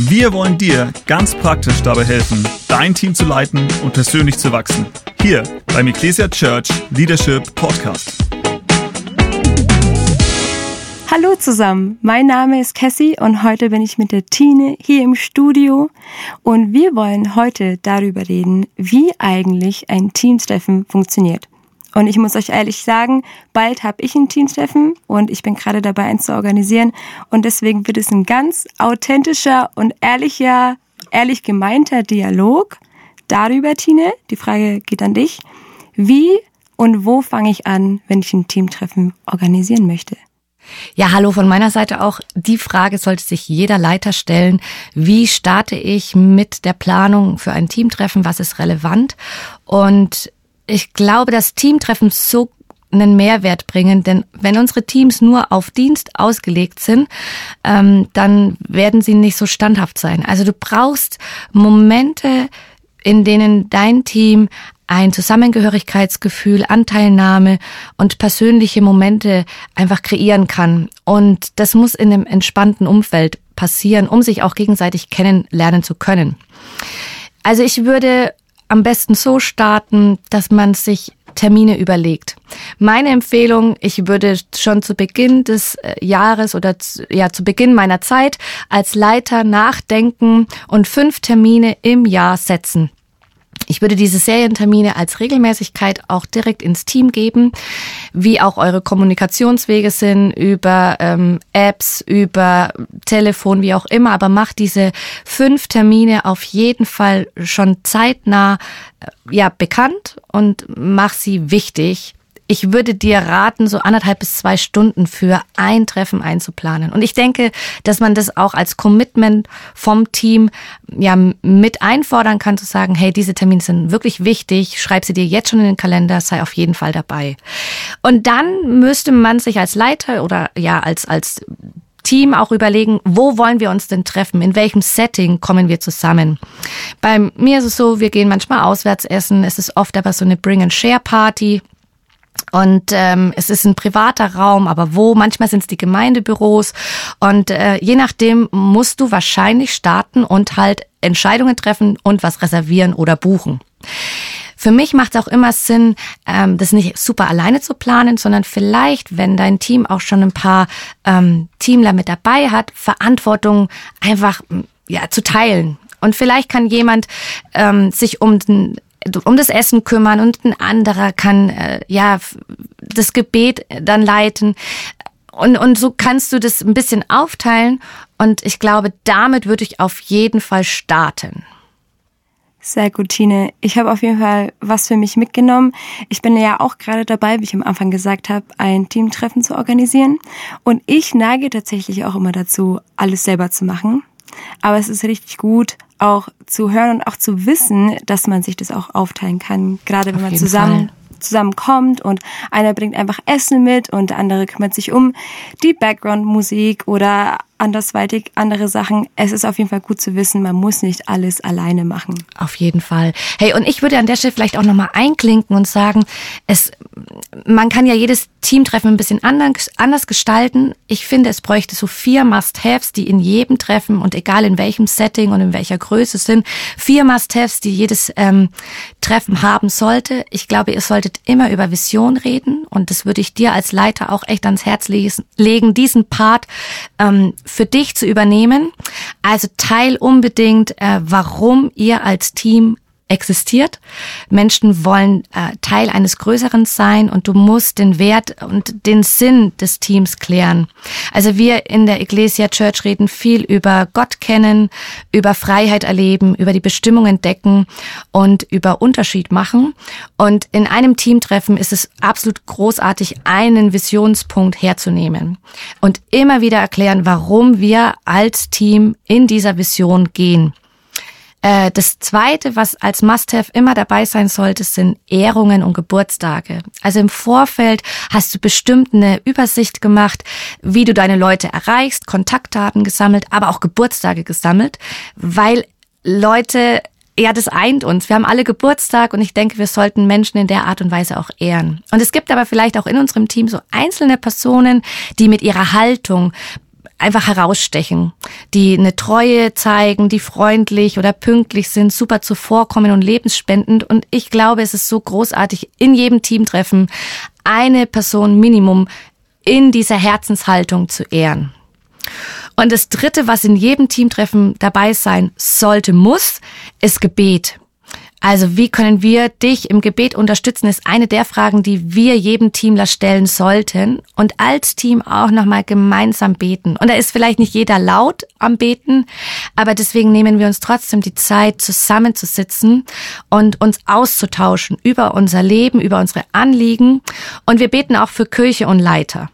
Wir wollen dir ganz praktisch dabei helfen, dein Team zu leiten und persönlich zu wachsen. Hier beim Ecclesia Church Leadership Podcast. Hallo zusammen, mein Name ist Cassie und heute bin ich mit der Tine hier im Studio und wir wollen heute darüber reden, wie eigentlich ein Teamstreffen funktioniert. Und ich muss euch ehrlich sagen, bald habe ich ein Teamtreffen und ich bin gerade dabei, eins zu organisieren. Und deswegen wird es ein ganz authentischer und ehrlicher, ehrlich gemeinter Dialog darüber, Tine. Die Frage geht an dich. Wie und wo fange ich an, wenn ich ein Teamtreffen organisieren möchte? Ja, hallo von meiner Seite auch. Die Frage sollte sich jeder Leiter stellen. Wie starte ich mit der Planung für ein Teamtreffen? Was ist relevant? Und ich glaube, dass Teamtreffen so einen Mehrwert bringen, denn wenn unsere Teams nur auf Dienst ausgelegt sind, ähm, dann werden sie nicht so standhaft sein. Also du brauchst Momente, in denen dein Team ein Zusammengehörigkeitsgefühl, Anteilnahme und persönliche Momente einfach kreieren kann. Und das muss in einem entspannten Umfeld passieren, um sich auch gegenseitig kennenlernen zu können. Also ich würde am besten so starten, dass man sich Termine überlegt. Meine Empfehlung, ich würde schon zu Beginn des äh, Jahres oder zu, ja zu Beginn meiner Zeit als Leiter nachdenken und fünf Termine im Jahr setzen. Ich würde diese Serientermine als Regelmäßigkeit auch direkt ins Team geben, wie auch eure Kommunikationswege sind über ähm, Apps, über Telefon, wie auch immer. Aber macht diese fünf Termine auf jeden Fall schon zeitnah äh, ja bekannt und mach sie wichtig, ich würde dir raten, so anderthalb bis zwei Stunden für ein Treffen einzuplanen. Und ich denke, dass man das auch als Commitment vom Team ja mit einfordern kann, zu sagen, hey, diese Termine sind wirklich wichtig, schreib sie dir jetzt schon in den Kalender, sei auf jeden Fall dabei. Und dann müsste man sich als Leiter oder ja als, als Team auch überlegen, wo wollen wir uns denn treffen? In welchem Setting kommen wir zusammen? Bei mir ist es so, wir gehen manchmal auswärts essen. Es ist oft aber so eine Bring-and-Share-Party. Und ähm, es ist ein privater Raum, aber wo? Manchmal sind es die Gemeindebüros. Und äh, je nachdem musst du wahrscheinlich starten und halt Entscheidungen treffen und was reservieren oder buchen. Für mich macht es auch immer Sinn, ähm, das nicht super alleine zu planen, sondern vielleicht, wenn dein Team auch schon ein paar ähm, Teamler mit dabei hat, Verantwortung einfach ja zu teilen. Und vielleicht kann jemand ähm, sich um den um das Essen kümmern und ein anderer kann äh, ja das Gebet dann leiten. Und, und so kannst du das ein bisschen aufteilen. Und ich glaube, damit würde ich auf jeden Fall starten. Sehr gut, Tine. Ich habe auf jeden Fall was für mich mitgenommen. Ich bin ja auch gerade dabei, wie ich am Anfang gesagt habe, ein Teamtreffen zu organisieren. Und ich neige tatsächlich auch immer dazu, alles selber zu machen. Aber es ist richtig gut, auch zu hören und auch zu wissen, dass man sich das auch aufteilen kann. Gerade wenn Auf man zusammen Fall. zusammenkommt und einer bringt einfach Essen mit und der andere kümmert sich um die Background-Musik oder andersweitig andere Sachen. Es ist auf jeden Fall gut zu wissen, man muss nicht alles alleine machen. Auf jeden Fall. Hey, und ich würde an der Stelle vielleicht auch nochmal einklinken und sagen, es, man kann ja jedes Teamtreffen ein bisschen anders, anders gestalten. Ich finde, es bräuchte so vier Must-Haves, die in jedem Treffen und egal in welchem Setting und in welcher Größe sind, vier Must-Haves, die jedes ähm, Treffen haben sollte. Ich glaube, ihr solltet immer über Vision reden und das würde ich dir als Leiter auch echt ans Herz legen, diesen Part ähm, für dich zu übernehmen. Also teil unbedingt, äh, warum ihr als Team existiert. Menschen wollen äh, Teil eines Größeren sein und du musst den Wert und den Sinn des Teams klären. Also wir in der Ecclesia Church reden viel über Gott kennen, über Freiheit erleben, über die Bestimmung entdecken und über Unterschied machen. Und in einem Teamtreffen ist es absolut großartig, einen Visionspunkt herzunehmen und immer wieder erklären, warum wir als Team in dieser Vision gehen. Äh, das zweite, was als Must-Have immer dabei sein sollte, sind Ehrungen und Geburtstage. Also im Vorfeld hast du bestimmt eine Übersicht gemacht, wie du deine Leute erreichst, Kontaktdaten gesammelt, aber auch Geburtstage gesammelt, weil Leute ja, das eint uns. Wir haben alle Geburtstag und ich denke, wir sollten Menschen in der Art und Weise auch ehren. Und es gibt aber vielleicht auch in unserem Team so einzelne Personen, die mit ihrer Haltung einfach herausstechen, die eine Treue zeigen, die freundlich oder pünktlich sind, super zuvorkommen und lebensspendend. Und ich glaube, es ist so großartig, in jedem Teamtreffen eine Person Minimum in dieser Herzenshaltung zu ehren. Und das Dritte, was in jedem Teamtreffen dabei sein sollte, muss, ist Gebet. Also wie können wir dich im Gebet unterstützen, ist eine der Fragen, die wir jedem Teamler stellen sollten und als Team auch nochmal gemeinsam beten. Und da ist vielleicht nicht jeder laut am Beten, aber deswegen nehmen wir uns trotzdem die Zeit, zusammenzusitzen und uns auszutauschen über unser Leben, über unsere Anliegen. Und wir beten auch für Kirche und Leiter.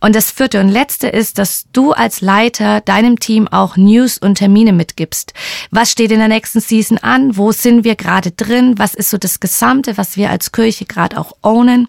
Und das vierte und letzte ist, dass du als Leiter deinem Team auch News und Termine mitgibst. Was steht in der nächsten Season an? Wo sind wir gerade drin? Was ist so das Gesamte, was wir als Kirche gerade auch ownen?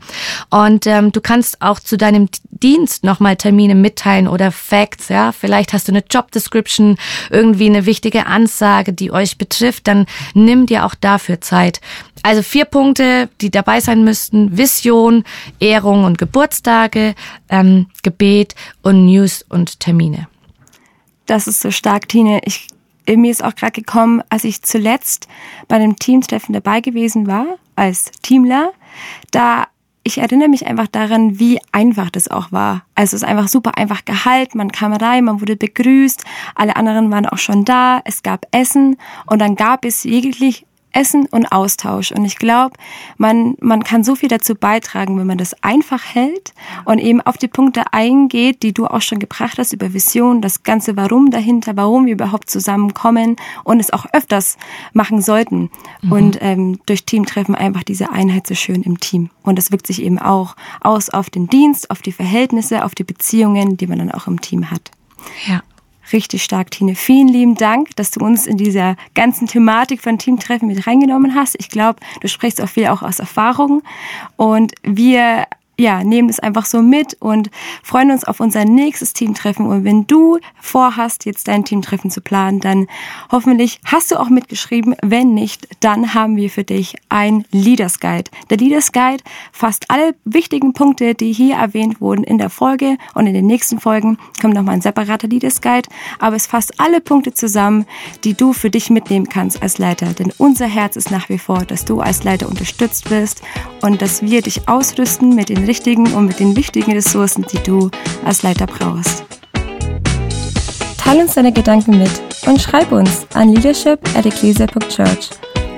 Und ähm, du kannst auch zu deinem Dienst nochmal Termine mitteilen oder Facts. Ja, vielleicht hast du eine Job Description, irgendwie eine wichtige Ansage, die euch betrifft. Dann nimm dir auch dafür Zeit. Also vier Punkte, die dabei sein müssten. Vision, Ehrung und Geburtstage, ähm, Gebet und News und Termine. Das ist so stark, Tine. Ich, mir ist auch gerade gekommen, als ich zuletzt bei einem Teamtreffen dabei gewesen war, als Teamler, da ich erinnere mich einfach daran, wie einfach das auch war. Also es ist einfach super einfach gehalten, man kam rein, man wurde begrüßt, alle anderen waren auch schon da, es gab Essen und dann gab es jeglich Essen und Austausch. Und ich glaube, man, man kann so viel dazu beitragen, wenn man das einfach hält und eben auf die Punkte eingeht, die du auch schon gebracht hast über Vision, das ganze Warum dahinter, warum wir überhaupt zusammenkommen und es auch öfters machen sollten. Mhm. Und ähm, durch Teamtreffen einfach diese Einheit so schön im Team. Und das wirkt sich eben auch aus auf den Dienst, auf die Verhältnisse, auf die Beziehungen, die man dann auch im Team hat. Ja. Richtig stark, Tine. Vielen lieben Dank, dass du uns in dieser ganzen Thematik von Teamtreffen mit reingenommen hast. Ich glaube, du sprichst auch viel auch aus Erfahrung. Und wir ja, nehmen es einfach so mit und freuen uns auf unser nächstes Teamtreffen. Und wenn du vorhast, jetzt dein Teamtreffen zu planen, dann hoffentlich hast du auch mitgeschrieben. Wenn nicht, dann haben wir für dich ein Leaders Guide. Der Leaders Guide fasst alle wichtigen Punkte, die hier erwähnt wurden in der Folge und in den nächsten Folgen kommt nochmal ein separater Leaders Guide. Aber es fasst alle Punkte zusammen, die du für dich mitnehmen kannst als Leiter. Denn unser Herz ist nach wie vor, dass du als Leiter unterstützt wirst und dass wir dich ausrüsten mit den richtigen und mit den wichtigen Ressourcen, die du als Leiter brauchst. Teil uns deine Gedanken mit und schreib uns an leadership at ecclesia.church.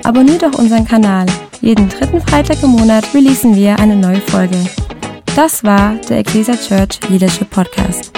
Abonnier doch unseren Kanal. Jeden dritten Freitag im Monat releasen wir eine neue Folge. Das war der Ecclesia Church Leadership Podcast.